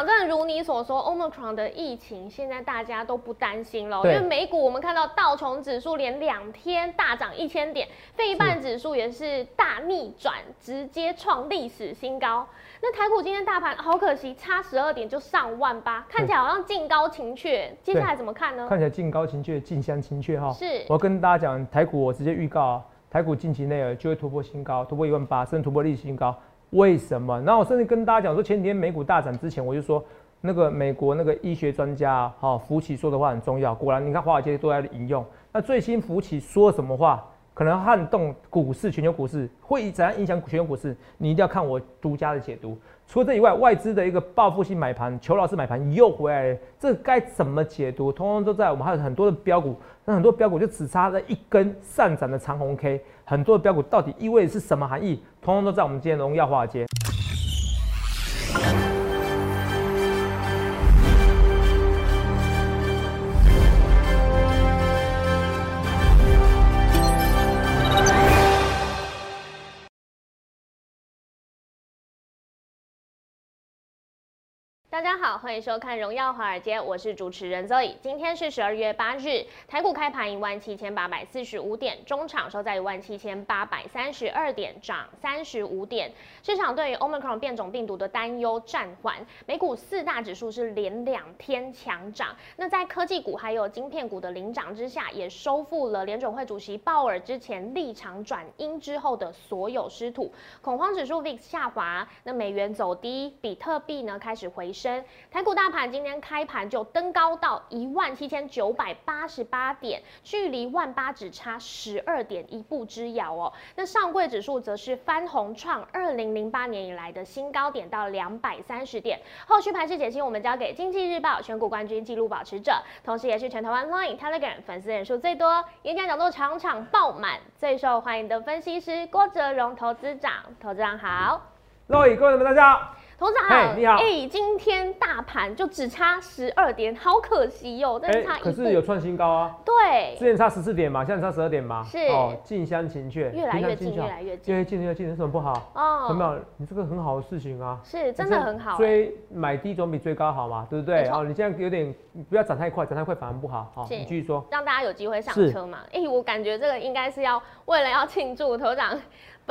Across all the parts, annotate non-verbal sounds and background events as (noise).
长，真的如你所说，Omicron 的疫情现在大家都不担心了，因对为美股我们看到道琼指数连两天大涨一千点，费半指数也是大逆转，直接创历史新高。那台股今天大盘好可惜，差十二点就上万八，看起来好像近高情却，接下来怎么看呢？看起来近高情却，近乡情却哈。是我要跟大家讲，台股我直接预告啊，台股近期内啊就会突破新高，突破一万八，甚至突破历史新高。为什么？那我甚至跟大家讲说，前几天美股大涨之前，我就说那个美国那个医学专家哈，福奇说的话很重要。果然，你看华尔街都在引用。那最新福奇说什么话？可能撼动股市，全球股市会怎样影响全球股市？你一定要看我独家的解读。除了这以外，外资的一个报复性买盘，裘老师买盘又回来了，这该怎么解读？通通都在我们还有很多的标股，那很多标股就只差了一根上涨的长红 K，很多的标股到底意味是什么含义？通通都在我们今天荣耀华尔街。大家好，欢迎收看《荣耀华尔街》，我是主持人 Zoe。今天是十二月八日，台股开盘一万七千八百四十五点，中场收在一万七千八百三十二点，涨三十五点。市场对于 Omicron 变种病毒的担忧暂缓，美股四大指数是连两天强涨。那在科技股还有晶片股的领涨之下，也收复了联准会主席鲍尔之前立场转鹰之后的所有失土。恐慌指数 VIX 下滑，那美元走低，比特币呢开始回升。台股大盘今天开盘就登高到一万七千九百八十八点，距离万八只差十二点一步之遥哦。那上柜指数则是翻红创二零零八年以来的新高点到两百三十点。后续盘势解析，我们交给经济日报选股冠军纪录保持者，同时也是全台湾 Line、Telegram 粉丝人数最多、演讲讲座场场爆满、最受欢迎的分析师郭哲荣投资长。投资长好。各位各位们，大家好。董事长嘿你好哎、今天大盘就只差十二点，好可惜哟、但是差。可是有创新高啊，对之，前差十四点嘛，现在差十二点嘛。是哦，近乡情却，越来越近，越来越，近。越来越近，越来越近，有什么不好？有没哦，有？你这个很好的事情啊。是真的很好、哎追买低总比追高好嘛，对不对？哦，你现在有点不要涨太快，涨太快反而不好。好，是你继续说。让大家有机会上是车嘛。哎、我感觉这个应该是要为了要庆祝头长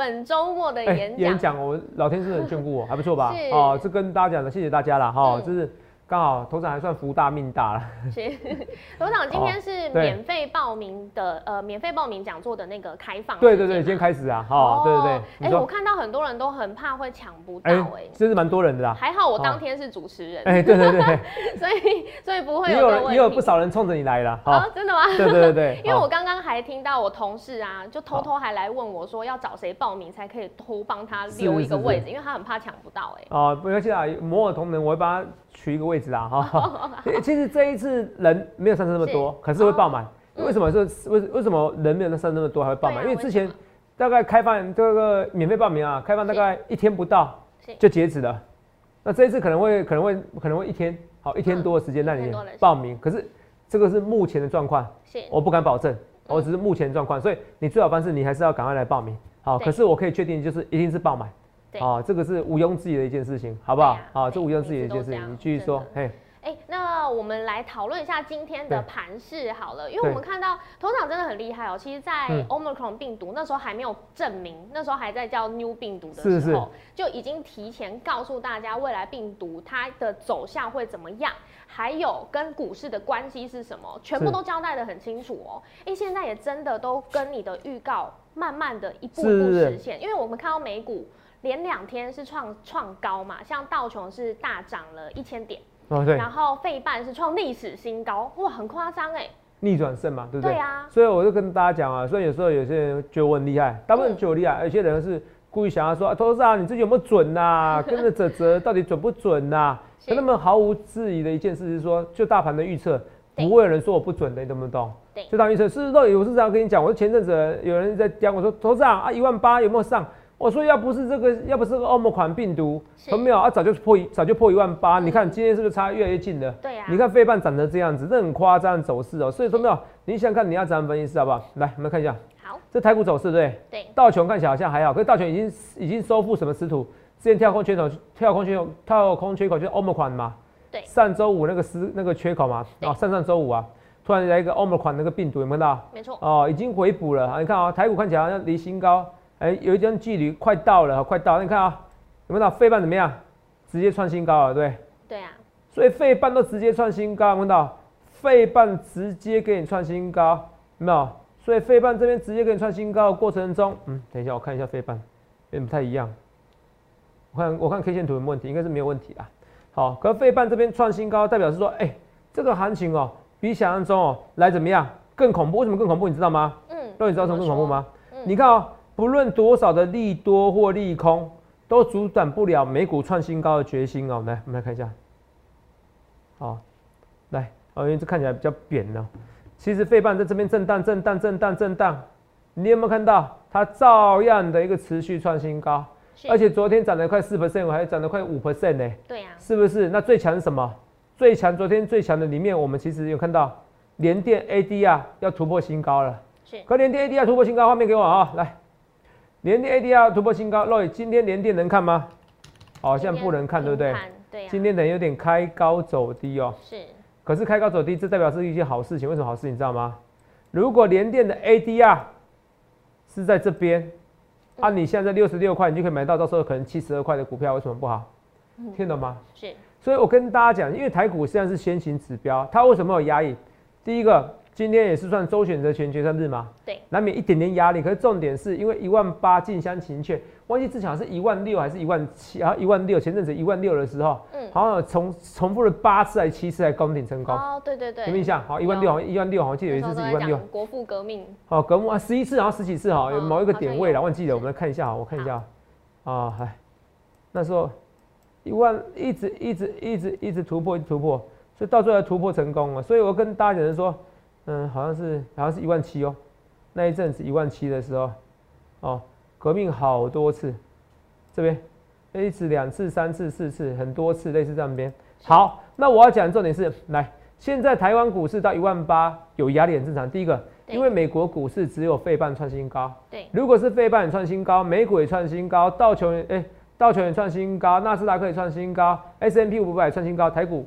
本周末的哎演讲。演讲我老天是很眷顾我，还不错吧？哦，这跟大家讲的，谢谢大家了。哈，嗯这是刚好头长还算福大命大了。是，董事长今天是 (laughs) 免费报名的，呃，免费报名讲座的那个开放。对对对，今天。开始啊，哈，对对对，哎、我看到很多人都很怕会抢不到、哎哎、，真是蛮多人的啦。还好我哦当天是主持人，哎，对对对，(laughs) 所以所以不会有这个问题。有也有不少人冲着你来了。啊，哈，真的吗？对对对对，(laughs) 因为我好刚刚还听到我同事啊，就偷偷还来问我说要找谁报名才可以偷帮他留一个是是位置，因为他很怕抢不到哎、哦，不要紧啊，摩尔同仁，我会帮他取一个位置啊，哈。(laughs) 其实这一次人没有上升那么多，可是会爆满。嗯为什么说为为什么人没有上升那么多还会爆满？啊因为之前大概开放这个免费报名啊，开放大概一天不到就截止了。那这一次可能会可能会可能会一天，好一天多的时间让你报名。可是这个是目前的状况，我不敢保证，嗯我只是目前状况，所以你最好方式你还是要赶快来报名。好，可是我可以确定就是一定是爆满。对好，这个是毋庸置疑的一件事情，好不好对啊？好，这毋庸置疑的一件事你继续说哎、那我们来讨论一下今天的对盘势好了，因为我们看到头场真的很厉害哦。其实，在嗯 Omicron 病毒那时候还没有证明，那时候还在叫 New 病毒的是时候，就已经提前告诉大家未来病毒它的走向会怎么样，还有跟股市的关系是什么，全部都交代的很清楚哦。哎、现在也真的都跟你的预告慢慢的一步一步实现，因为我们看到美股。连两天是创创高嘛，像道琼是大涨了一千点，哦对，然后费半是创历史新高，哇，很夸张哎。逆转胜嘛，对不对？对啊，所以我就跟大家讲啊，虽然有时候有些人觉得我很厉害，大部分人觉得我厉害，有些人是故意想要说，啊，投资啊，你自己有没有准呐、(laughs) 跟着泽泽到底准不准呐、是可他们毫无质疑的一件事是说，就大盘的预测，不会有人说我不准的，你懂不懂？对就大盘预测，事实上我是这样跟你讲，我是前阵子有人在讲我说，投资啊，一万八有没有上？我说要不是这个，要不是这个欧盟款病毒，是有没有啊？早就破一，早就破一万八。你看今天是不是差越来越近了？对啊，你看费半涨成这样子，这很夸张的走势哦、所以说没有，你想想看你要怎样分析师好不好？来，我们看一下好，这台股走势，对不对？对，道琼看起来好像还好，可是道琼已经已经收复什么失土？之前跳空缺口，跳空缺口，跳空缺口就是 Omicron 嘛。对。上周五那个失那个缺口嘛，啊，上上周五啊，突然来一个 Omicron 那个病毒，有没有看到？没错。哦，已经回补了啊！你看啊，台股看起来好像离新高，哎，有一段距离，快到了，快到。你看啊，有没有到费半怎么样？直接创新高了，对。对啊。所以费半都直接创新高，有没有到？费半直接给你创新高，有没有？所以费半这边直接给你创新高的过程中，嗯，等一下我看一下费半，有点不太一样。我看我看 K 线图有没有问题，应该是没有问题啦。好，可费半这边创新高，代表是说，哎，这个行情哦，比想象中哦来怎么样？更恐怖？为什么更恐怖？你知道吗？嗯。那你知道什么更恐怖吗？嗯。你看哦，不论多少的利多或利空，都阻挡不了美股创新高的决心哦。来，我们来看一下。好，来，哦，因为这看起来比较扁呢。其实费半在这边震荡、震荡、震荡、震荡，你有没有看到它照样的一个持续创新高？而且昨天涨了快四 percent，我还涨了快五 percent 呢。对呀，是不是？那最强是什么？最强昨天最强的里面，我们其实有看到联电 ADR 要突破新高了。是。可联电 ADR 突破新高，画面给我啊，来，联电 ADR 突破新高，，Roy，，今天联电能看吗？好像不能看，对不对？对。今天等有点开高走低哦。是。可是开高走低，这代表是一件好事情。为什么好事？你知道吗？如果联电的 ADR 是在这边。啊，你现在六十六块，你就可以买到，到时候可能七十二块的股票，为什么不好？听懂吗？是。所以我跟大家讲，因为台股实际上是先行指标，它为什么有压抑？第一个，今天也是算周选择权决算日嘛，对，难免一点点压力。可是重点是因为一万八近乡情怯。忘记之前是一万六还是一万七然后一万六，前阵子一万六的时候，嗯，好像重重复了八次还是七次才攻顶成功。哦，对对对，有印象？好，一万六好像一万六，好像记得有一次是一万六。国父革命。好，革命啊，十一次，然后十几次哈，有某一个点位了，忘记了，我们来看一下哈，我看一下啊，嗨，那时候一万一直一直一直一直突破，突破，所以到最后突破成功了。所以我跟大家讲说，嗯，好像是好像是一万七哦，那一阵子一万七的时候，哦。革命好多次，这边一次、两次、三次、四次，很多次，类似这样边。好，那我要讲的重点是，来，现在台湾股市到一万八有压力很正常。第一个，因为美国股市只有费半创新高，对，如果是费半创新高，美股也创新高，道琼也哎，道琼也创新高，纳斯达克也创新高，S M P 五百创新高，台股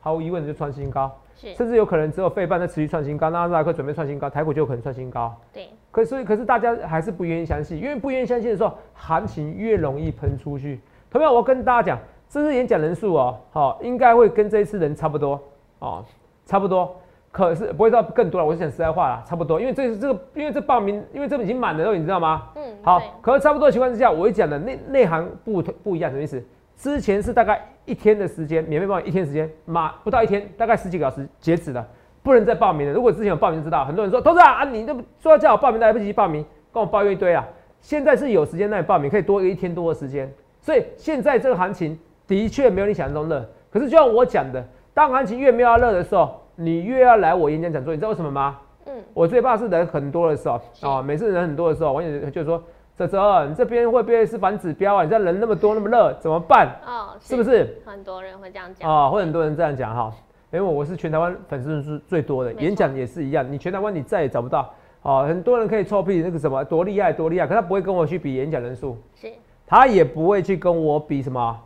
毫无疑问就创新高。甚至有可能只有费半在持续创新高，纳斯达克准备创新高，台股就有可能创新高。对，可所以可是大家还是不愿意相信，因为不愿意相信的时候，行情越容易喷出去。同样，我跟大家讲，这次演讲人数哦，好，应该会跟这一次人差不多哦，差不多。可是不会到更多了，我是讲实在话啦，差不多。因为这这个，因为这报名，因为这已经满了，你知道吗？嗯。好，可是差不多的情况之下，我会讲的内内涵不不一样，什么意思？之前是大概一天的时间，免费报名一天时间，马不到一天，大概十几个小时截止了，不能再报名了。如果之前有报名知道，很多人说，投资啊，你都说要叫我报名，来不及报名，跟我抱怨一堆啊。现在是有时间让你报名，可以多一天多的时间。所以现在这个行情的确没有你想象中热。可是就像我讲的，当行情越没有热的时候，你越要来我演讲讲座，你知道为什么吗？嗯，我最怕是人很多的时候啊，每次人很多的时候，我也就说。泽泽，你这边会不会是反指标啊？你这人那么多那么热，怎么办？哦，是不是？很多人会这样讲啊，会很多人这样讲哈。因为我是全台湾粉丝人数最多的，演讲也是一样。你全台湾你再也找不到哦，很多人可以臭屁那个什么多厉害多厉害，可他不会跟我去比演讲人数，是，他也不会去跟我比什么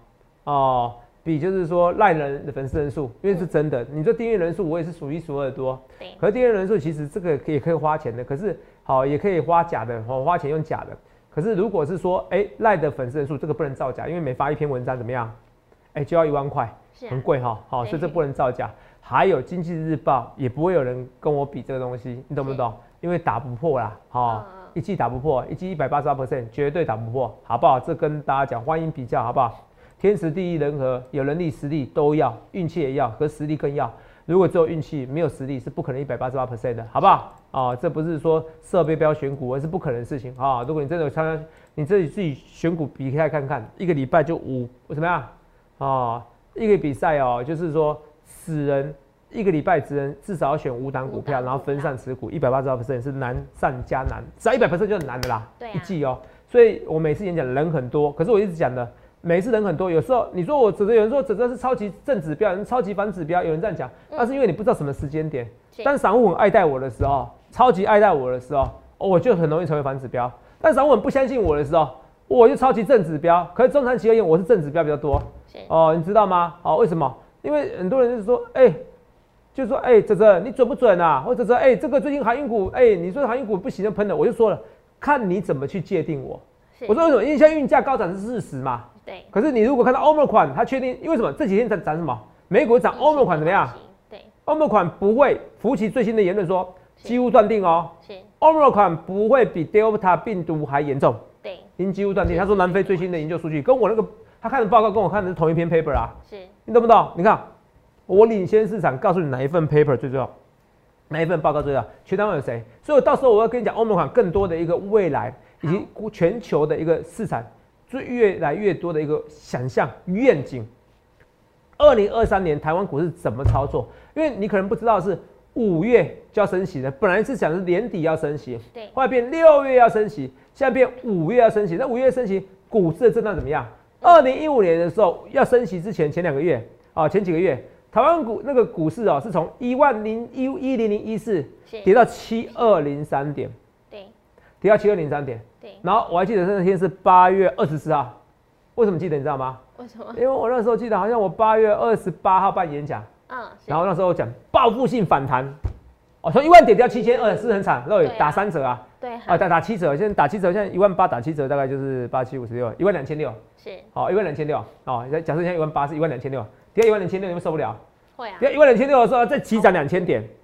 哦，比就是说赖人的粉丝人数，因为是真的。你这订阅人数我也是数一数二的多，对。可是订阅人数其实这个也可以花钱的，可是好也可以花假的，哦，花钱用假的。可是，如果是说，哎，赖的粉丝人数这个不能造假，因为每发一篇文章怎么样，哎，就要一万块，很贵哈，好，所以这不能造假。还有《经济日报》也不会有人跟我比这个东西，你懂不懂？因为打不破啦，好，一季打不破，一季一百八十八 percent 绝对打不破，好不好？这跟大家讲，欢迎比较，好不好？天时地利人和，有能力实力都要，运气也要，和实力更要。如果只有运气没有实力，是不可能一百八十八 percent 的，好不好？啊，这不是说设备标选股，而是不可能的事情啊！如果你真的参加，你自己自己选股比赛看看，一个礼拜就五怎么样？啊，一个比赛哦，就是说死人一个礼拜只能至少要选五档股票，然后分散持股，一百八十八 percent 是难上加难，只要一百 percent 就很难的啦，一季哦。所以我每次演讲人很多，可是我一直讲的。每次人很多，有时候你说我指着有人说指着是超级正指标，有人超级反指标，有人这样讲，那是因为你不知道什么时间点。但散户很爱戴我的时候，超级爱戴我的时候，我就很容易成为反指标。但散户很不相信我的时候，我就超级正指标。可是中长期而言，我是正指标比较多。哦，你知道吗？哦，为什么？因为很多人就是说，哎，就说，哎，泽泽，你准不准啊？或者说，哎，这个最近航运股，哎，你说航运股不行就喷了，我就说了，看你怎么去界定我。我说为什么？因为现在运价高涨是事实嘛。对。可是你如果看到欧盟款，它确定，因为什么？这几天在涨什么？美股涨，欧盟款怎么样？对。欧盟款不会，福奇最新的言论说，几乎断定哦。是。欧盟款不会比 Delta 病毒还严重。对。已经几乎断定。他说南非最新的研究数据跟我那个他看的报告跟我看的是同一篇 paper 啊。是。你懂不懂？你看，我领先市场，告诉你哪一份 paper 最重要，哪一份报告最重要，全单位有谁？所以到时候我要跟你讲欧盟款更多的一个未来。以及全球的一个市场，就越来越多的一个想象愿景。二零二三年台湾股市怎么操作？因为你可能不知道是五月就要升息的，本来是想是年底要升息，对，后来变六月要升息，现在变五月要升息。那五月升息，股市的震荡怎么样？二零一五年的时候要升息之前前两个月啊，前几个月台湾股那个股市啊，是从一万零一一零零一四跌到七二零三点。跌到七二零三点，对。然后我还记得那天是八月二十四号，为什么记得你知道吗？为什么？因为我那时候记得好像我八月二十八号办演讲，嗯，然后那时候讲报复性反弹，哦，从一万点跌到七千二，是很惨，那打三折啊，对，啊打打七折，现在打七折，现在一万八打七折大概就是八七五十六，一万两千六，是，好一万两千六，哦，假设现在一万八是一万两千六，跌到一万两千六，你们受不了？会啊，跌到一万两千六的时候再起涨两千点，嗯，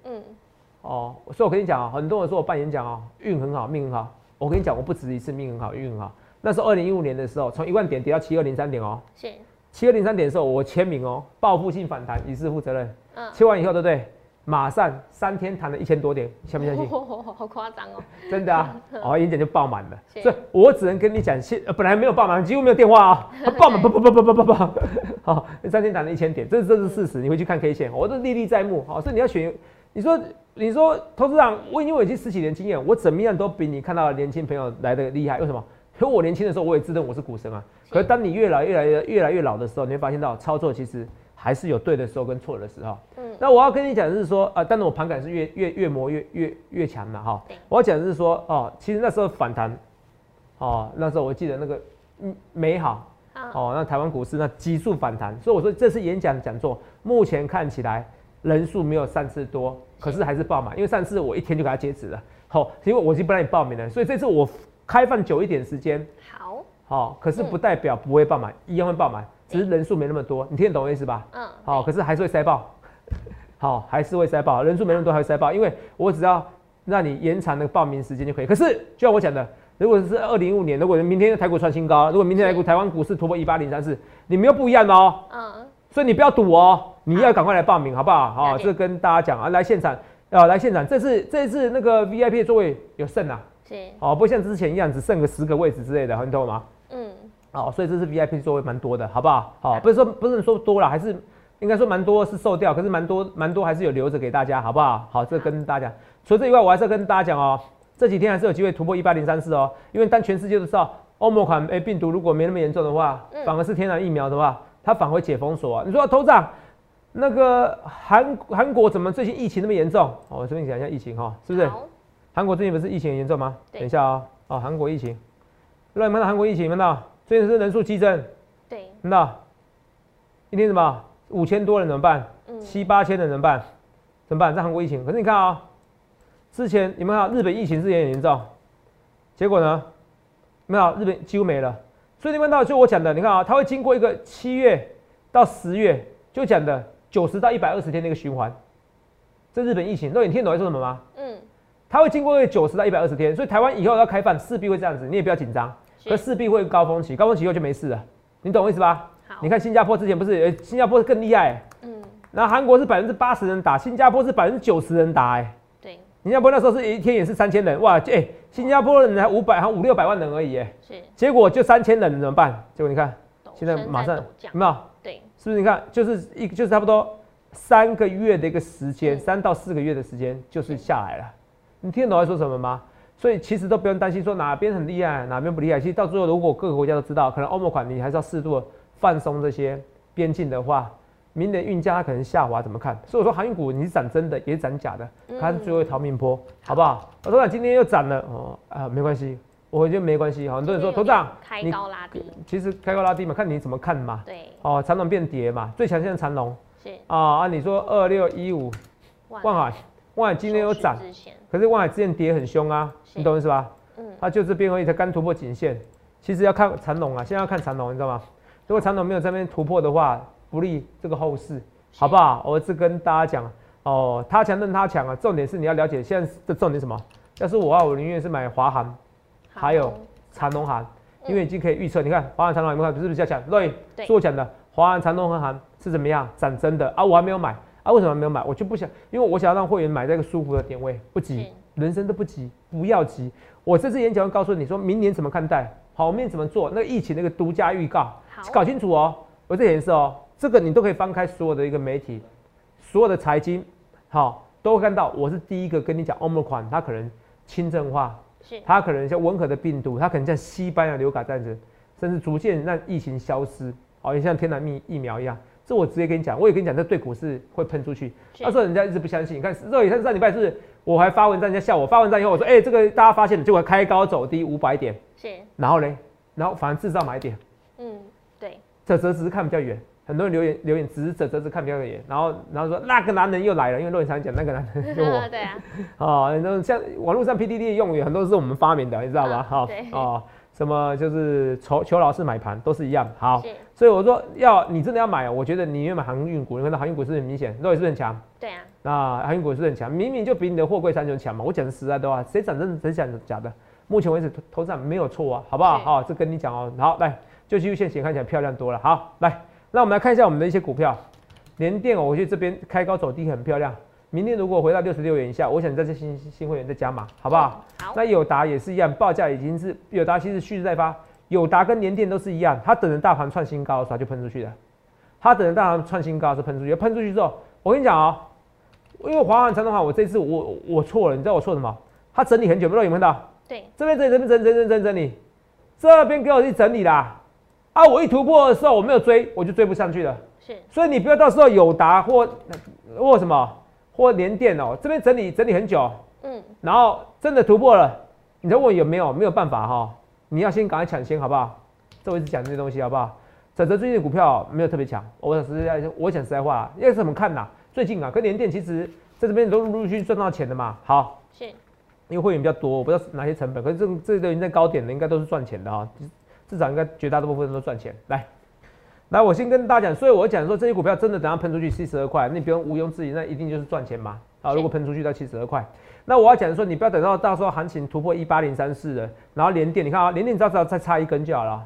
哦，所以我跟你讲啊，很多人说我办演讲哦，运很好，命很好。我跟你讲，我不止一次命很好，运很好。那是二零一五年的时候，从一万点跌到七二零三点哦。是。七二零三点的时候，我签名哦，报复性反弹，以示负责任。嗯。签完以后，对不对？马上三天弹了一千多点，相不相信？好夸张哦。真的啊，哦，演讲就爆满了。所以我只能跟你讲，现本来没有爆满，几乎没有电话啊，(laughs) 爆满，爆爆爆爆爆爆爆。好，三天弹了一千点，这这是事实，你回去看 K 线，我都历历在目。好，所以你要选，你说。你说投资长，我因为已经十几年经验，我怎么样都比你看到的年轻朋友来的厉害。为什么？因为我年轻的时候我也自认我是股神啊。可是当你越来越来越越来越老的时候，你会发现到操作其实还是有对的时候跟错的时候。嗯。那我要跟你讲的是说，啊，但是我盘感是越越越磨越越越强嘛，哈。我要讲的是说，哦，其实那时候反弹，哦，那时候我记得那个嗯美好，哦，那台湾股市那急速反弹，所以我说这次演讲讲座，目前看起来。人数没有上次多，可是还是爆满，因为上次我一天就给他截止了。好，因为我已经不让你报名了，所以这次我开放久一点时间。好，好，可是不代表不会爆满，一样会爆满，只是人数没那么多。你听得懂我意思吧？嗯。好，可是还是会塞爆。好，还是会塞爆，人数没那么多还会塞爆，因为我只要让你延长那个报名时间就可以。可是就像我讲的，如果是二零一五年，如果明天台股创新高，如果明天台股台湾股市突破一八零三四，你们又不一样哦。嗯。所以你不要赌哦。你要赶快来报名，好不好？好，这跟大家讲啊，来现场，啊，来现场。这次这次那个 VIP 的座位有剩啊，是，哦，不像之前一样只剩个十个位置之类的，你懂吗？嗯，哦，所以这次 VIP 座位蛮多的，好不好？好，不是说不是说多了，还是应该说蛮多是售掉，可是蛮多蛮多还是有留着给大家，好不好？好，这跟大家。除了这以外，我还是要跟大家讲哦，这几天还是有机会突破一八零三四哦，因为当全世界都知道欧盟款诶病毒如果没那么严重的话，反而是天然疫苗的话，它返回解封锁啊。你说头涨。那个韩韩国怎么最近疫情那么严重？我这边讲一下疫情哈，是不是？韩国最近不是疫情很严重吗？等一下啊，哦，韩国疫情，让你们看到韩国疫情，看到最近是人数激增，对，看到一天什么？五千多人怎么办？七八千人怎么办？怎么办？在韩国疫情，可是你看啊，之前你们看日本疫情之前很严重，结果呢，没有？日本几乎没了，所以你们到就我讲的，你看啊，它会经过一个七月到十月就讲的。九十到一百二十天的一个循环，这日本疫情，那你听懂在说什么吗？嗯，它会经过九十到一百二十天，所以台湾以后要开放，势必会这样子，你也不要紧张，可势必会高峰期，高峰期以后就没事了，你懂我意思吧？好，你看新加坡之前不是，新加坡更厉害，嗯，那韩国是百分之八十人打，新加坡是百分之九十人打，哎，对，新加坡那时候是一天也是三千人，哇，哎，新加坡人才五百，还五六百万人而已，哎，是，结果就三千人怎么办？结果你看，现在马上有没有？是不是你看，就是一就是差不多三个月的一个时间，三到四个月的时间就是下来了。你听得懂我在说什么吗？所以其实都不用担心说哪边很厉害，哪边不厉害。其实到最后，如果各个国家都知道，可能欧盟款你还是要适度放松这些边境的话，明年运价它可能下滑，怎么看？所以我说航运股你是涨真的也是涨假的，它是最后一逃命坡，好不好？我说今天又涨了哦啊，没关系，我觉得没关系哈。很多人说头今天有长开你高拉低，其实开高拉低嘛，看你怎么看嘛。对，哦，长龙变跌嘛，最强现在长龙是啊啊！你说二六一五万海，万海今天有涨，可是万海之前跌很凶啊，你懂我意思吧？嗯，它就这边而已，才刚突破颈线。其实要看长龙啊，现在要看长龙，你知道吗？如果长龙没有在那边突破的话，不利这个后市，好不好？我是跟大家讲哦，他强任他强啊，重点是你要了解现在的重点是什么？要是我啊，我宁愿是买华航、好还有长隆行，因为已经可以预测，你看华航、长龙有没有看？是不是较强？对，是我讲的，华航、长龙和行是怎么样涨真的啊？我还没有买啊，为什么没有买？我就不想，因为我想要让会员买在一个舒服的点位，不急，人生都不急，不要急。我这次演讲会告诉你说明年怎么看待，好，明年怎么做？那个疫情那个独家预告，搞清楚哦。我这颜色哦，这个你都可以翻开所有的一个媒体，所有的财经，好，都会看到。我是第一个跟你讲 Omicron，它可能轻症化，是它可能像温和的病毒，它可能像西班牙流感这样子，甚至逐渐让疫情消失，哦，也像天然疫疫苗一样。这我直接跟你讲，我也跟你讲，这对股市会喷出去。那时候人家一直不相信，你看肉眼上上礼拜是，我还发文章，人家笑我。发文章以后，我说，哎、这个大家发现了，结果开高走低五百点，是，然后嘞，然后反而制造买点，嗯，对，泽泽只是看比较远，很多人留言留言只是泽泽只看比较远，然后然后说那个男人又来了，因为肉眼常讲那个男人就我。(laughs) 对啊，(laughs) 哦，然后像网络上 PDD 的用语很多是我们发明的，你知道吗？啊好、对 (laughs) 哦，什么就是求求老师买盘都是一样。好，所以我说要你真的要买，我觉得你要买航运股，你看到航运股是很明显，肉也是很强。对啊，那航运股是很强，明明就比你的货柜三雄强嘛。我讲的实在的话，谁讲真的谁讲假的？目前为止投投资没有错啊，好不好？是好、这跟你讲哦。好，来，就技术线型看起来漂亮多了。好，来，那我们来看一下我们的一些股票，联电哦，我觉得这边开高走低很漂亮。明天如果回到六十六元以下，我想在这新新会员再加码，好不好？那友达也是一样，报价已经是友达其实蓄势待发，友达跟联电都是一样，它等着大盘创新高的时候它就喷出去了，它等着大盘创新高的时候喷出去，喷出去之后，我跟你讲哦，因为华航、长的话，我这次我我错了，你知道我错什么？它整理很久，不知道有没有看到？对，这边整理整理整理整理整整理，这边给我去整理啦，啊，我一突破的时候我没有追，我就追不上去了。是，所以你不要到时候友达或或什么或联电哦，这边整理整理很久，嗯，然后真的突破了，你再问有没有？没有办法哈，你要先赶快抢先好不好？这我一直讲这些东西好不好？整个最近的股票没有特别强，我讲实在，我讲实在话啦，要怎么看呐？最近啊，跟联电其实在这边都陆陆续续赚到钱的嘛。好，是，因为会员比较多，我不知道哪些成本，可是这这都已经在高点了，应该都是赚钱的哈，至少应该绝大多数人都赚钱。来，来，我先跟大家讲，所以我讲说这些股票真的等下喷出去七十二块，那你不用毋庸置疑，那一定就是赚钱嘛。啊，如果喷出去到七十二块，那我要讲说，你不要等到到时候行情突破一八零三四了，然后连电，你看啊，连电你只要只要再差一根就好了，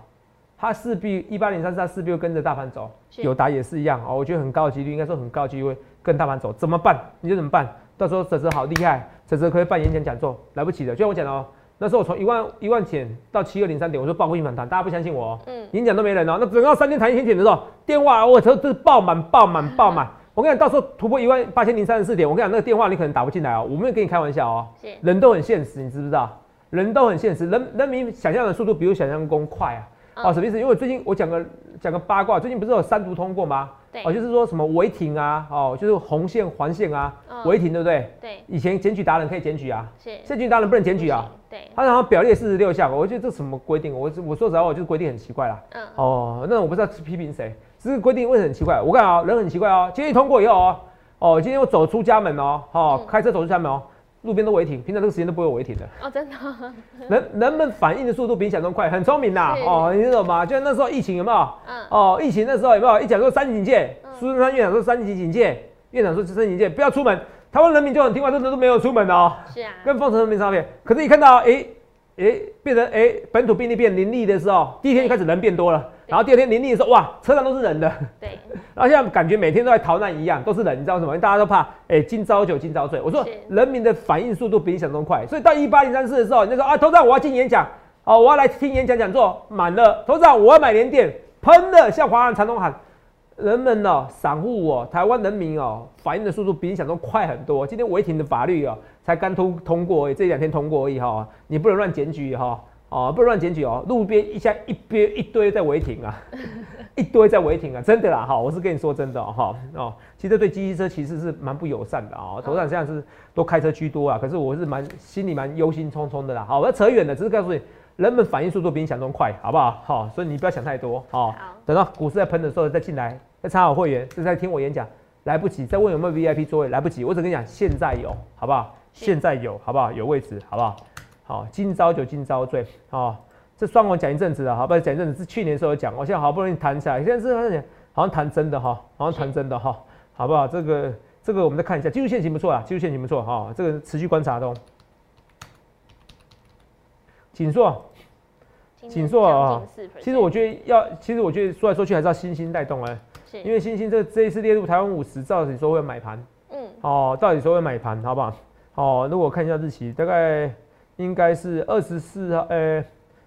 它势必一八零三四，它势必会跟着大盘走。是友达也是一样哦，我觉得很高的几率，应该说很高的几率会跟大盘走。怎么办？你就怎么办？到时候泽泽好厉害，泽泽可以办演讲讲座，来不及的。就像我讲的哦，那时候我从一万一万点到七二零三点，我说报复性反弹，大家不相信我哦。嗯，演讲都没人哦，那等到三天谈一千点的时候，电话我这这是爆满爆满 (laughs) 爆满。我跟你讲，到时候突破一万八千零三十四点，我跟你讲，那个电话你可能打不进来哦。我没有跟你开玩笑哦，是，人都很现实，你知不知道？人都很现实，人人民想象的速度比我想象中快啊。哦，嗯什么意思？因为最近我讲个讲个八卦，最近不是有三读通过吗？对哦，就是说什么违停啊，哦，就是红线黄线啊，嗯违停对不对？对，以前检举达人可以检举啊，是，现在检举达人不能检举啊。对，他然后表列四十六项，我觉得这什么规定？我我说实在话，我就是规定很奇怪啦。嗯，哦，那我不知道是批评谁，只是规定为什么很奇怪？我看啊、人很奇怪哦。今天通过以后哦，哦，今天我走出家门哦，哦，嗯开车走出家门哦，路边都违停，平常这个时间都不会有违停的。哦，真的，(laughs) 人人们反应的速度比你想中快，很聪明呐。哦，你知道吗？就像那时候疫情有没有？嗯，哦，疫情那时候有没有一讲说三级警戒嗯？苏贞昌院长说三级警戒，院长说三级警戒，不要出门。台湾人民就很听话，真的都没有出门哦，是啊，跟封城人没差别。可是，一看到哎哎变成哎本土病例变零例的时候，第一天就开始人变多了，然后第二天零例的时候，哇，车上都是人的。对，(laughs) 然后现在感觉每天都在逃难一样，都是人，你知道为什么？因为大家都怕，哎、今朝酒今朝醉。我说人民的反应速度比你想中快，所以到一八零三四的时候，你就说啊，头长我要进演讲，哦，我要来听演讲讲座，满了。头长我要买连电，喷了，向华南、长东喊，人们哦，散户哦，台湾人民哦，反应的速度比你想中快很多。今天违停的法律哦，才刚通通过而已，这两天通过而已哈、你不能乱检举哈。哦，不能乱检举哦，路边一下一边一堆在违停啊，(laughs) 一堆在违停啊，真的啦哈，我是跟你说真的哦哈哦，其实对机车其实是蛮不友善的啊、哦，头上现在是都开车居多啊，可是我是蛮心里蛮忧心忡忡的啦。好，我要扯远了，只是告诉你，人们反应速度比你想中快，好不好？好，所以你不要想太多，好，好等到股市在喷的时候再进来，再插好会员，再在听我演讲，来不及，再问有没有 VIP 座位，来不及，我只跟你讲，现在有，好不好？是现在有，好不好？有位置，好不好？好，今朝酒今朝醉，好，这双我讲一阵子了，好，不好讲一阵子是去年的时候有讲，我现在好不容易谈起来，现在是好像好像谈真的哈，好像谈真的哈，好不好？这个这个我们再看一下，技术线型不错啊，技术线型不错哈，这个持续观察中。锦硕，锦硕啊将近4%其实我觉得要，其实我觉得说来说去还是要新兴带动啊，是。因为新兴这这一次列入台湾五十，照理说会买盘嗯。哦，到底说会买盘，好不好？哦，如果看一下日期，大概应该是二十四号，呃，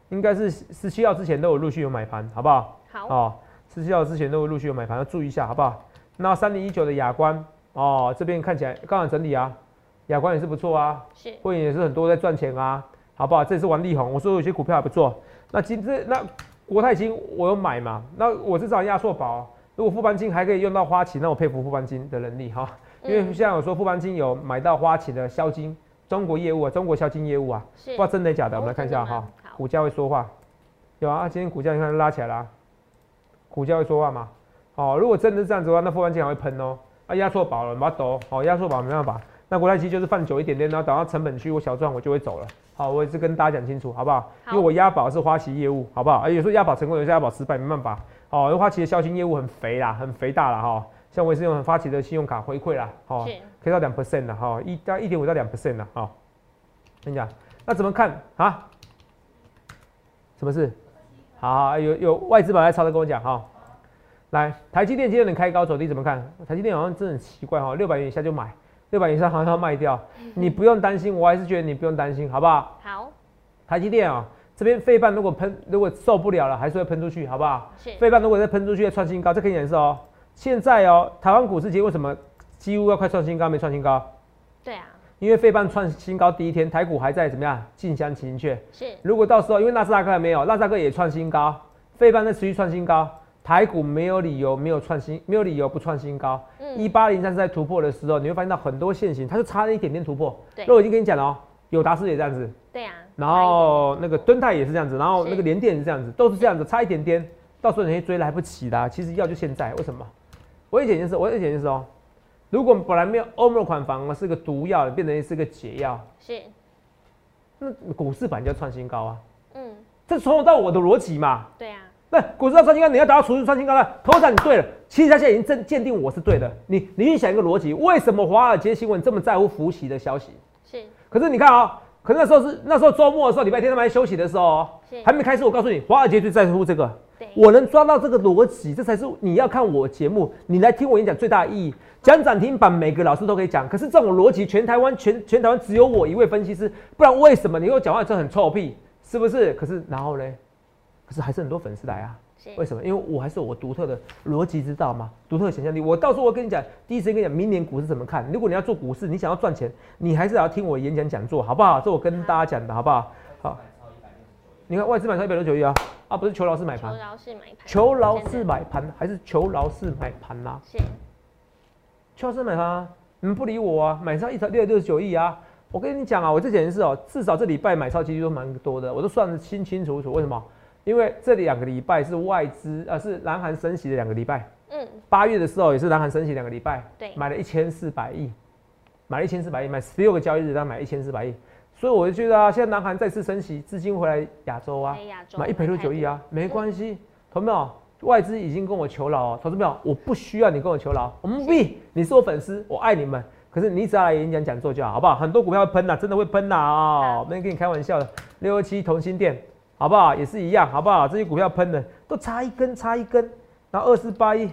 应该是十七号之前都有陆续有买盘，好不好？好。哦，十七号之前都有陆续有买盘，要注意一下，好不好？那三零一九的雅观哦，这边看起来刚好整理啊，雅观也是不错啊，是。会员也是很多在赚钱啊，好不好？这也是王力宏，我说有些股票还不错。那今这那国泰金我有买嘛？那我是找压缩宝，如果富邦金还可以用到花旗，那我佩服富邦金的能力哈。因为嗯像我说富邦金有买到花旗的销金中国业务啊，中国销金业务啊，是不知道真的假的，哦我们来看一下哈股价会说话，有啊，今天股价你看拉起来啦、股价会说话嘛？哦，如果真的是这样子的话，那富邦金还会喷哦。啊，压缩宝了，把它抖，好，压缩宝没办法。那国泰期就是放久一点点，然后等到成本区我小赚我就会走了。好，我也是跟大家讲清楚，好不好？好因为我押宝是花旗业务，好不好？而有时候押宝成功，有时候押宝失败，没办法。哦，因为花旗的销金业务很肥啦，很肥大啦哈。像我也是用花旗的信用卡回馈啦，哦，是可以到两 percent 的哈，一到一点五到两 percent 的哈。跟你讲，那怎么看啊？什么事？好，有有外资宝来抄的跟我讲哈。来，台积电今天能开高走低怎么看？台积电好像真的很奇怪哈，六百元以下就买，六百以上好像要卖掉。你不用担心，我还是觉得你不用担心，好不好？好台积电啊、这边费半如果喷，如果受不了了，还是会喷出去，好不好？是费半如果再喷出去，再创新高，这可以演示哦。现在哦，台湾股市今天为什么几乎要快创新高，没创新高？对啊因为费半创新高第一天，台股还在怎么样近乡情怯。是如果到时候因为纳斯达克还没有，纳斯达克也创新高，费半在持续创新高，台股没有理由没有创新，没有理由不创新高。嗯。一八零三在突破的时候，你会发现到很多线型，它就差了一点点突破。对。那我已经跟你讲了哦，友达斯也这样子，对啊，然后那个敦泰也是这样子，然后那个联电也是这样子，都是这样子，差一点点，到时候你会追来不及的啊、其实要就现在，为什么？我一件事，我也讲一件事哦，如果本来没有欧盟款反而是个毒药，变成是个解药，是。那股市本来就要创新高啊，嗯。这从头到我的逻辑嘛。对啊那股市要创新高，你要达到储蓄创新高了，头长你对了，其实他现在已经证鉴定我是对的。你你去想一个逻辑，为什么华尔街新闻这么在乎福喜的消息？是可是你看啊、可是那时候是那时候周末的时候，礼拜天他们还休息的时候哦，还没开始。我告诉你，华尔街最在乎这个。我能抓到这个逻辑，这才是你要看我节目，你来听我演讲最大的意义。讲涨停板，每个老师都可以讲，可是这种逻辑，全台湾全全台湾只有我一位分析师，不然为什么你给我讲话这很臭屁？是不是？可是然后嘞，可是还是很多粉丝来啊。是为什么？因为我还是有我独特的逻辑之道嘛，独特的想象力。我到时候我跟你讲，第一时间跟你讲明年股市怎么看。如果你要做股市，你想要赚钱，你还是要听我演讲讲座，好不好？这我跟大家讲的好不好？好。你看外资买超一百六十九亿啊，啊不是求饶式买求盘，饶式买盘，求买盘还是求饶式买盘啦、是求饶式买盘啊，你们不理我啊，买上一百六六十九亿啊。我跟你讲啊，我这简直是哦，至少这礼拜买超几率都蛮多的，我都算得清清楚楚。为什么？因为这两个礼拜是外资，呃，是南韩升息的两个礼拜。嗯八月的时候也是南韩升息两个礼拜，对买了一千四百亿，买了一千四百亿，买十六个交易日，然后买一千四百亿，所以我就觉得啊，现在南韩再次升息，资金回来亚洲啊买一百六十九亿啊，没嗯关系，投没有？外资已经跟我求饶哦，投资没有？我不需要你跟我求饶，我们不必，你是我粉丝，我爱你们。可是你只要来演讲讲座就好，好不好？很多股票会喷呐、真的会喷呐啊！好没跟你开玩笑的，六二七同心店，好不好？也是一样，好不好？这些股票喷的都差一根，差一根，然后二四八一，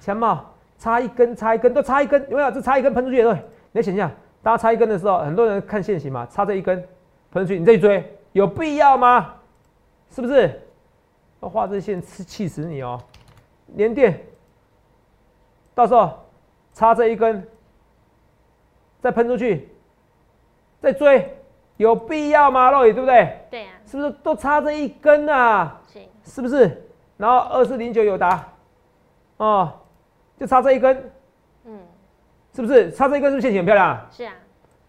强茂差一根，差一根，都差一根，有没有？这差一根喷出去对，你想一下，大家差一根的时候，很多人看现行嘛，差这一根喷出去，你再去追，有必要吗？是不是？要画这线气气死你哦！连电，到时候差这一根，再喷出去，再追，有必要吗？肉眼对不对？对啊是不是都差这一根啊？是是不是？然后二四零九有答，哦，就差这一根，嗯是不是？差这一根是不是线型很漂亮啊？是啊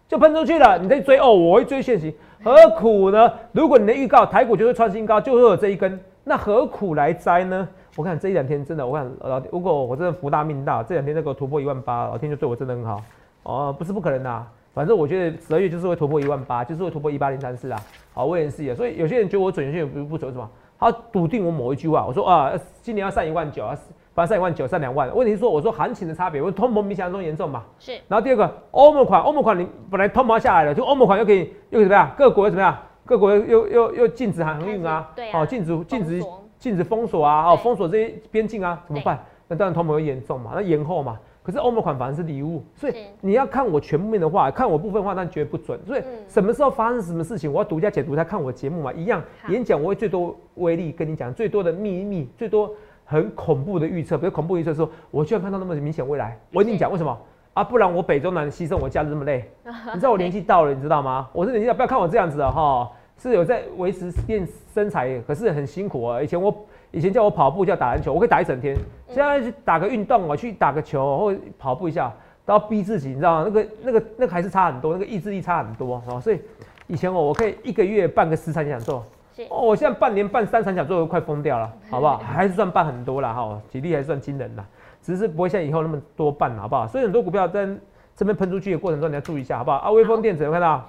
就喷出去了，你在追哦，我会追现行，何苦呢？如果你的预告台股就会创新高，就会有这一根，那何苦来摘呢？我看这一两天真的，我看老如果我真的福大命大，这两天那个突破一万八，老天就对我真的很好哦，不是不可能的，反正我觉得十二月就是会突破一万八，就是会突破一八零三四啊，好，我也是啊，所以有些人觉得我准，有些人不不准，什么？他笃定我某一句话，我说啊，今年要上一万九啊。反正上一万九，上两万。问题是说，我说行情的差别，我通膨比想象中严重嘛？是。然后第二个，欧盟款，欧盟款你本来通膨下来了，就欧盟款又可以又怎么样？各国又怎么样？各国又又又禁止航运啊？对哦，禁止禁止禁止封锁啊？哦，封锁这些边境啊？怎么办？那当然通膨会严重嘛？那延后嘛？可是欧盟款反而是礼物，所以你要看我全部面的话，看我部分话，那绝对不准。所以什么时候发生什么事情，我要独家解读，他看我节目嘛？一样演讲，我会最多威力跟你讲最多的秘密，最多。很恐怖的预测，比如恐怖预测说，我居然看到那么明显未来，我跟你讲为什么啊？不然我北中南牺牲，我假日这么累，(laughs) 你知道我年纪到了，你知道吗？我是年纪到，不要看我这样子啊哈，是有在维持练身材，可是很辛苦啊。以前我以前叫我跑步叫打篮球，我可以打一整天，现在去打个运动啊，去打个球或跑步一下，都要逼自己，你知道吗？那个那个那个还是差很多，那个意志力差很多啊。所以以前我我可以一个月办个十场讲座。哦，我现在半年办三场讲座都快疯掉了，好不好？还是算办很多了哈，体力还算惊人的，只是不会像以后那么多办，好不好？所以很多股票在这边喷出去的过程中，你要注意一下，好不好？啊，微风电子有看到？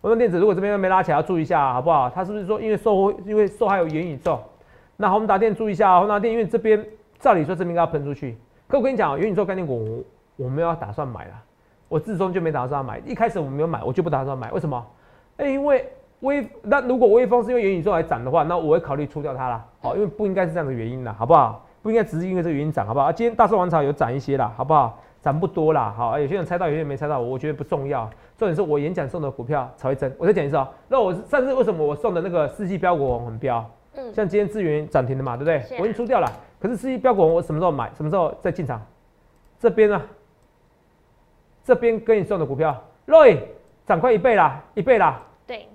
微风电子如果这边没拉起来，要注意一下，好不好？它是不是说因为受因为受害有元宇宙？那宏达电注意一下啊，宏达电因为这边照理说这边要喷出去，可我跟你讲啊，元宇宙概念股我没有打算买了，我自中就没打算买，一开始我没有买，我就不打算买，为什么？哎，因为。微那如果微风是因为元宇宙来涨的话，那我会考虑出掉它啦。好，因为不应该是这样的原因啦，好不好？不应该只是因为这个原因涨，好不好？今天大寿王朝有涨一些啦，好不好？涨不多啦，好，有些人猜到，有些人没猜到，我觉得不重要。重点是我演讲送的股票才会增。我再讲一次啊，那我上次为什么我送的那个世纪标股很标？嗯，像今天资源涨停的嘛，对不对？我已经出掉了。可是世纪标股我什么时候买？什么时候再进场？这边呢？这边跟你送的股票，Roy 涨快一倍啦，一倍啦。对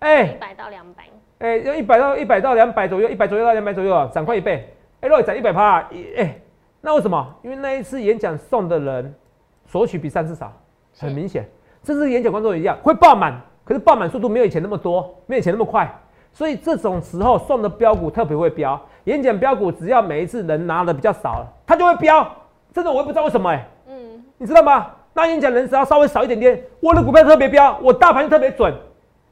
哎，一百到两百，哎，要一百到一百到两百左右，一百左右到两百左右啊，涨快一倍。哎，，Roy 涨一百趴，哎，那为什么？因为那一次演讲送的人索取比上次少，很明显。这次演讲观众一样会爆满，可是爆满速度没有以前那么多，没有以前那么快。所以这种时候送的标股特别会标。演讲标股只要每一次人拿的比较少，它就会标。真的我也不知道为什么哎，嗯，你知道吗？那演讲人只要稍微少一点点，我的股票特别标，我大盘特别准。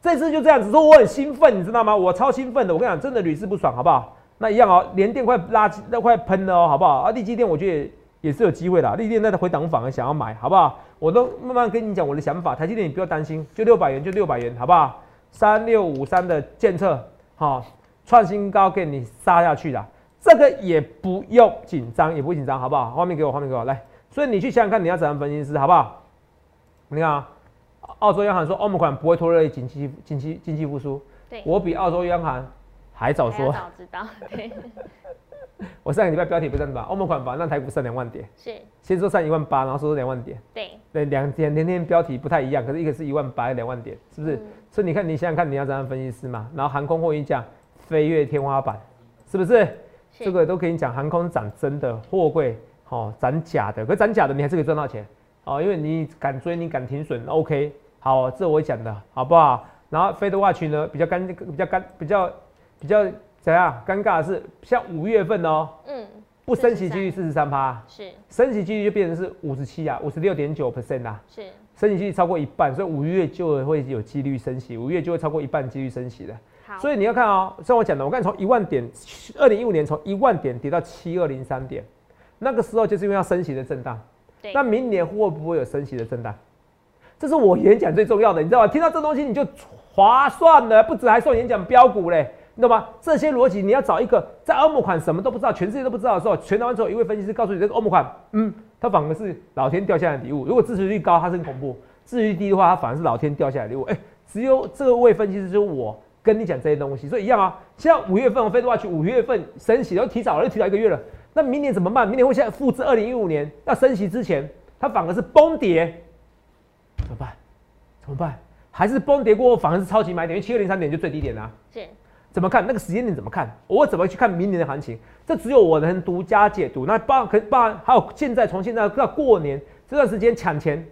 这次就这样子说，我很兴奋，你知道吗？我超兴奋的，我跟你讲，真的屡试不爽，好不好？那一样哦，连电快拉，那快喷了哦，好不好？啊，立基电我觉得也是有机会的，立基电那回档反而想要买，好不好？我都慢慢跟你讲我的想法，台积电你不要担心，就六百元，就六百元，好不好？三六五三的建测，好，创新高给你杀下去的，这个也不用紧张，也不紧张，好不好？画面给我，画面给我，来，所以你去想想看，你要怎样分析师，好不好？你看啊。澳洲央行说欧盟款不会拖累经济经济经济复苏。对，我比澳洲央行还早说。早知道。对。(laughs) 我上个礼拜标题不是吧？欧盟款吧，让台股上两万点。是。先说上一万八，然后说两万点。对。对，两天天天标题不太一样，可是一个是一万八，两万点，是不是？所以你看，你想想看，你要怎样分析师嘛？然后航空货运价飞跃天花板，是不是？这个都可以讲，航空涨真的，货柜好涨假的，可涨假的你还是可以赚到钱。哦，因为你敢追，你敢停损，OK，好，这我讲的好不好？然后飞的话群呢，比较尴，比较尴，比较比较怎样？尴尬的是，像五月份哦，嗯，不升息几率四十三趴，是升息几率就变成是五十七啊，五十六点九 percent 啊，是升息几率超过一半，所以五月就会有几率升息，五月就会超过一半几率升息的。好，所以你要看哦，像我讲的，我刚才从一万点，二零一五年从一万点跌到七二零三点，那个时候就是因为要升息的震荡。那明年会不会有升息的震荡？这是我演讲最重要的，你知道吗？听到这东西你就划算了，不止还送演讲标股嘞，你懂吗？这些逻辑你要找一个在欧姆款什么都不知道，全世界都不知道的时候，全台湾只有一位分析师告诉你这个欧姆款，嗯，它反而是老天掉下来的礼物。如果支持率高，它是很恐怖；支持率低的话，它反而是老天掉下来的礼物。哎，只有这个位分析师，就我跟你讲这些东西，所以一样啊。现在五月份我飞的话去，五月份升息然后提早了，又提早一个月了。那明年怎么办？明年会现在复制二零一五年要升息之前，它反而是崩跌，怎么办？怎么办？还是崩跌过后反而是超级买点？因为七二零三点就最低点啦。是。怎么看那个时间点？怎么看？我怎么去看明年的行情？这只有我能独家解读。那包可包还有现在从现在到过年这段时间抢钱，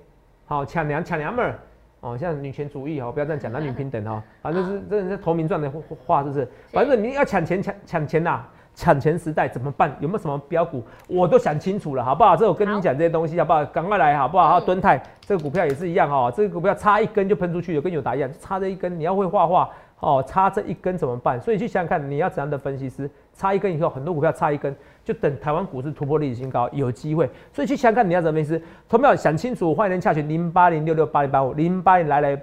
好抢娘抢娘们儿哦，像女权主义哦，不要这样讲男女平等哦，反正是真的是投名状的话，是不是？反正你要抢钱抢抢钱呐，抢钱时代怎么办？有没有什么标股？我都想清楚了，好不好？这我跟你讲这些东西，好不好？赶快来，好不好？还有蹲泰这个股票也是一样哦，这个股票差一根就喷出去，有跟有达一样，差这一根，你要会画画。哦，差这一根怎么办？所以去想想看，你要怎样的分析师？差一根以后，很多股票差一根，就等台湾股市突破历史新高，有机会。所以去想想看，你要怎么分析师？投票想清楚，欢迎洽询零八零六六八零八五零八零来来。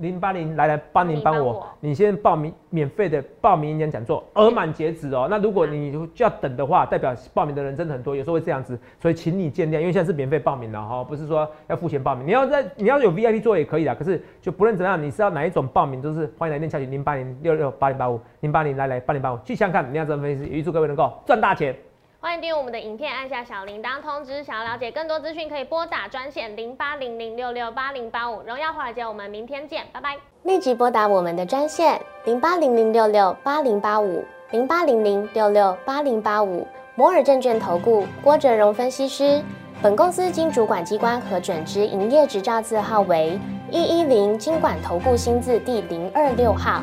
零八零来来帮您帮我，你先报名免费的报名演讲讲座，额满截止哦。那如果你就要等的话，代表报名的人真的很多，有时候会这样子，所以请你见谅，因为现在是免费报名了哈，不是说要付钱报名。你要在你要有 VIP 座也可以的，可是就不论怎样，你是要哪一种报名都是欢迎来电洽询零八零六六八零八五零八零来来八零八五，去想看你要怎么分析，预祝各位能够赚大钱。欢迎订阅我们的影片，按下小铃铛通知。想要了解更多资讯，可以拨打专线零八零零六六八零八五。荣耀华尔街，我们明天见，拜拜。立即拨打我们的专线零八零零六六八零八五零八零零六六八零八五。摩尔证券投顾郭哲荣分析师。本公司经主管机关核准之营业执照字号为一一零金管投顾新字第零二六号。